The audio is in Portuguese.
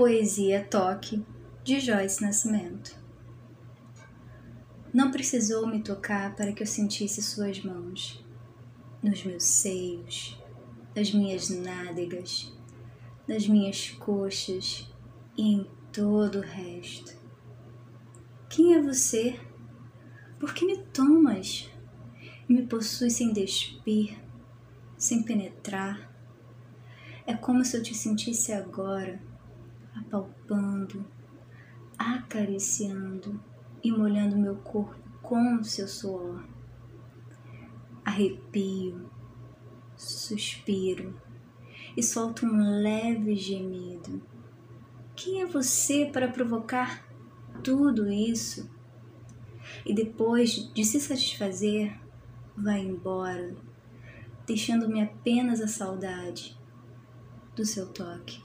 Poesia Toque, de Joyce Nascimento. Não precisou me tocar para que eu sentisse suas mãos nos meus seios, nas minhas nádegas, nas minhas coxas e em todo o resto. Quem é você? Por que me tomas e me possui sem despir, sem penetrar? É como se eu te sentisse agora apalpando, acariciando e molhando meu corpo com o seu suor. Arrepio, suspiro e solto um leve gemido. Quem é você para provocar tudo isso? E depois de se satisfazer, vai embora, deixando-me apenas a saudade do seu toque.